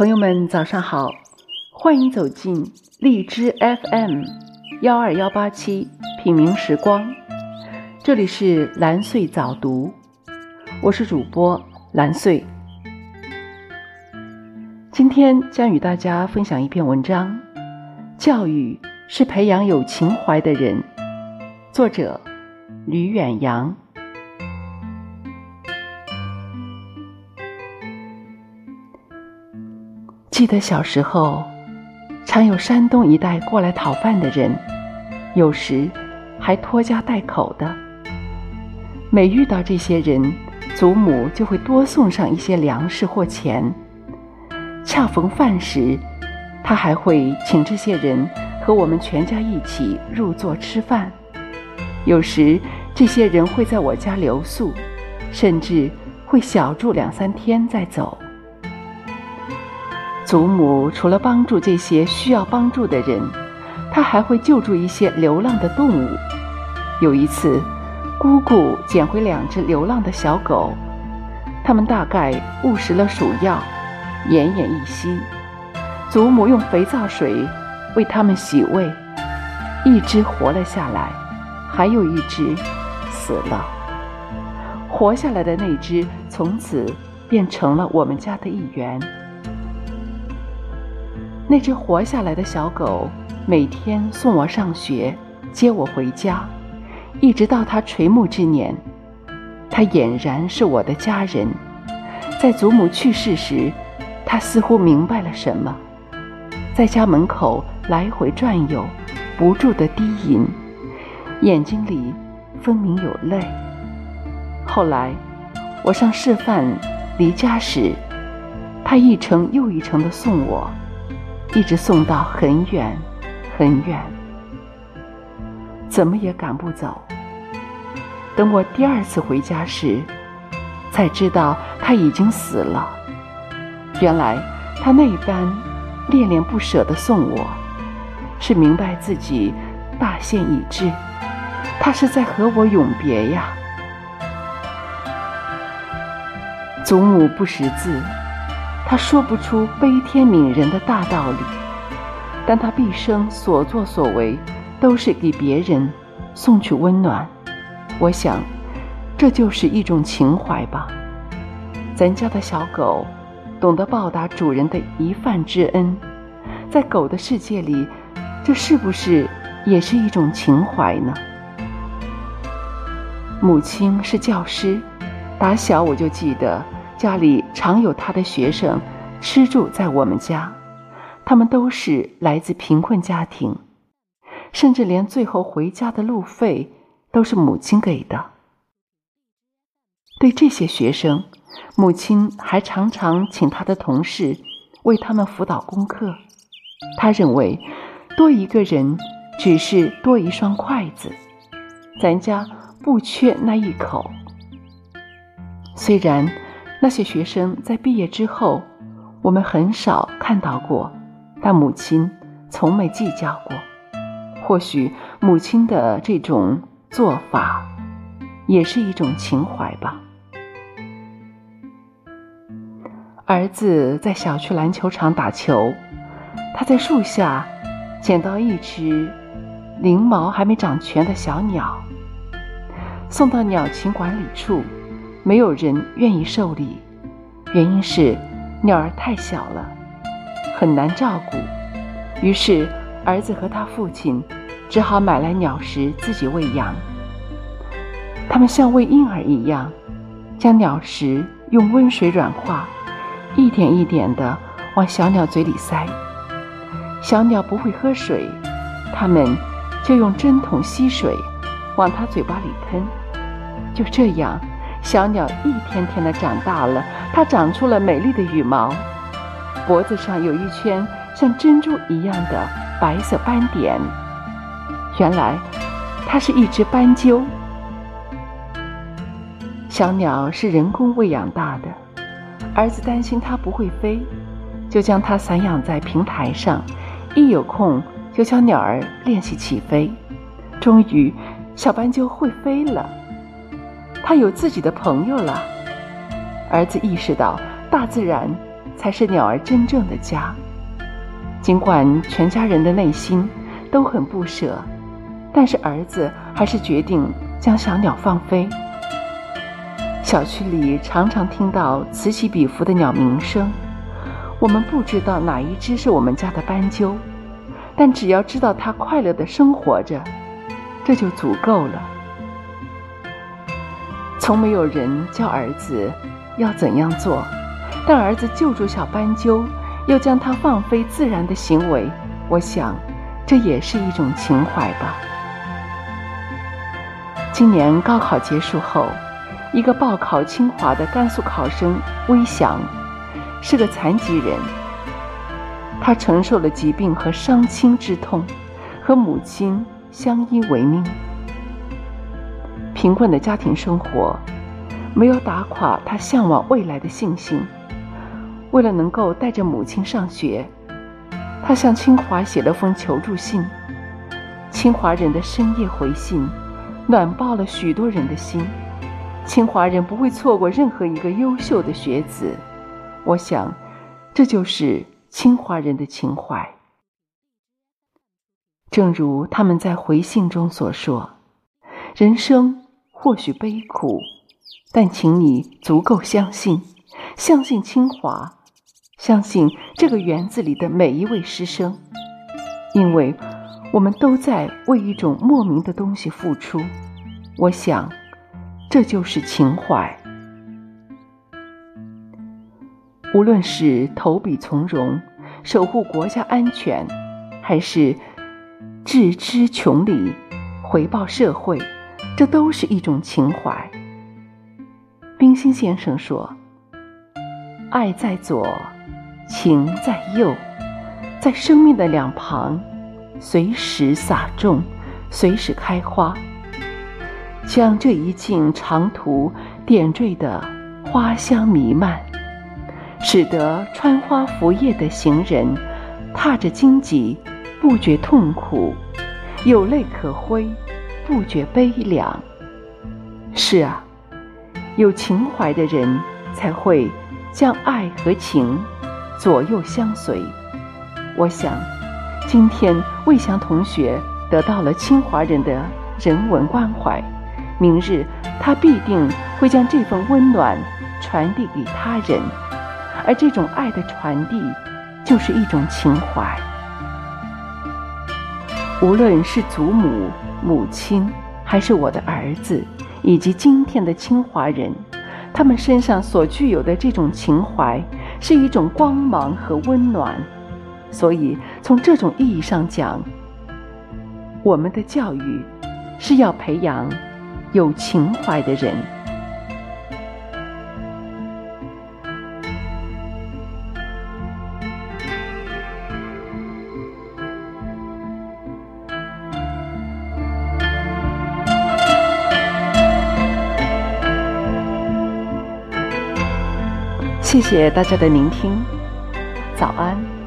朋友们，早上好！欢迎走进荔枝 FM 幺二幺八七品茗时光，这里是蓝穗早读，我是主播蓝穗。今天将与大家分享一篇文章：教育是培养有情怀的人。作者吕远扬。记得小时候，常有山东一带过来讨饭的人，有时还拖家带口的。每遇到这些人，祖母就会多送上一些粮食或钱。恰逢饭时，他还会请这些人和我们全家一起入座吃饭。有时，这些人会在我家留宿，甚至会小住两三天再走。祖母除了帮助这些需要帮助的人，她还会救助一些流浪的动物。有一次，姑姑捡回两只流浪的小狗，它们大概误食了鼠药，奄奄一息。祖母用肥皂水为它们洗胃，一只活了下来，还有一只死了。活下来的那只从此变成了我们家的一员。那只活下来的小狗每天送我上学，接我回家，一直到它垂暮之年。它俨然是我的家人。在祖母去世时，它似乎明白了什么，在家门口来回转悠，不住地低吟，眼睛里分明有泪。后来，我上师范离家时，它一程又一程地送我。一直送到很远很远，怎么也赶不走。等我第二次回家时，才知道他已经死了。原来他那般恋恋不舍地送我，是明白自己大限已至，他是在和我永别呀。祖母不识字。他说不出悲天悯人的大道理，但他毕生所作所为都是给别人送去温暖。我想，这就是一种情怀吧。咱家的小狗懂得报答主人的一饭之恩，在狗的世界里，这是不是也是一种情怀呢？母亲是教师，打小我就记得。家里常有他的学生吃住在我们家，他们都是来自贫困家庭，甚至连最后回家的路费都是母亲给的。对这些学生，母亲还常常请他的同事为他们辅导功课。他认为，多一个人只是多一双筷子，咱家不缺那一口。虽然。那些学生在毕业之后，我们很少看到过，但母亲从没计较过。或许母亲的这种做法，也是一种情怀吧。儿子在小区篮球场打球，他在树下捡到一只翎毛还没长全的小鸟，送到鸟禽管理处。没有人愿意受理，原因是鸟儿太小了，很难照顾。于是儿子和他父亲只好买来鸟食自己喂养。他们像喂婴儿一样，将鸟食用温水软化，一点一点地往小鸟嘴里塞。小鸟不会喝水，他们就用针筒吸水，往它嘴巴里喷。就这样。小鸟一天天的长大了，它长出了美丽的羽毛，脖子上有一圈像珍珠一样的白色斑点。原来，它是一只斑鸠。小鸟是人工喂养大的，儿子担心它不会飞，就将它散养在平台上，一有空就教鸟儿练习起飞。终于，小斑鸠会飞了。他有自己的朋友了。儿子意识到，大自然才是鸟儿真正的家。尽管全家人的内心都很不舍，但是儿子还是决定将小鸟放飞。小区里常常听到此起彼伏的鸟鸣声，我们不知道哪一只是我们家的斑鸠，但只要知道它快乐的生活着，这就足够了。从没有人教儿子要怎样做，但儿子救助小斑鸠。又将它放飞自然的行为，我想，这也是一种情怀吧。今年高考结束后，一个报考清华的甘肃考生微翔，是个残疾人。他承受了疾病和伤亲之痛，和母亲相依为命。贫困的家庭生活，没有打垮他向往未来的信心。为了能够带着母亲上学，他向清华写了封求助信。清华人的深夜回信，暖爆了许多人的心。清华人不会错过任何一个优秀的学子。我想，这就是清华人的情怀。正如他们在回信中所说：“人生或许悲苦，但请你足够相信，相信清华。”相信这个园子里的每一位师生，因为我们都在为一种莫名的东西付出。我想，这就是情怀。无论是投笔从戎，守护国家安全，还是置之穷理，回报社会，这都是一种情怀。冰心先生说：“爱在左。”情在右，在生命的两旁，随时撒种，随时开花，将这一径长途点缀的花香弥漫，使得穿花拂叶的行人踏着荆棘不觉痛苦，有泪可挥不觉悲凉。是啊，有情怀的人才会将爱和情。左右相随，我想，今天魏翔同学得到了清华人的人文关怀，明日他必定会将这份温暖传递给他人，而这种爱的传递，就是一种情怀。无论是祖母、母亲，还是我的儿子，以及今天的清华人，他们身上所具有的这种情怀。是一种光芒和温暖，所以从这种意义上讲，我们的教育是要培养有情怀的人。谢谢大家的聆听，早安。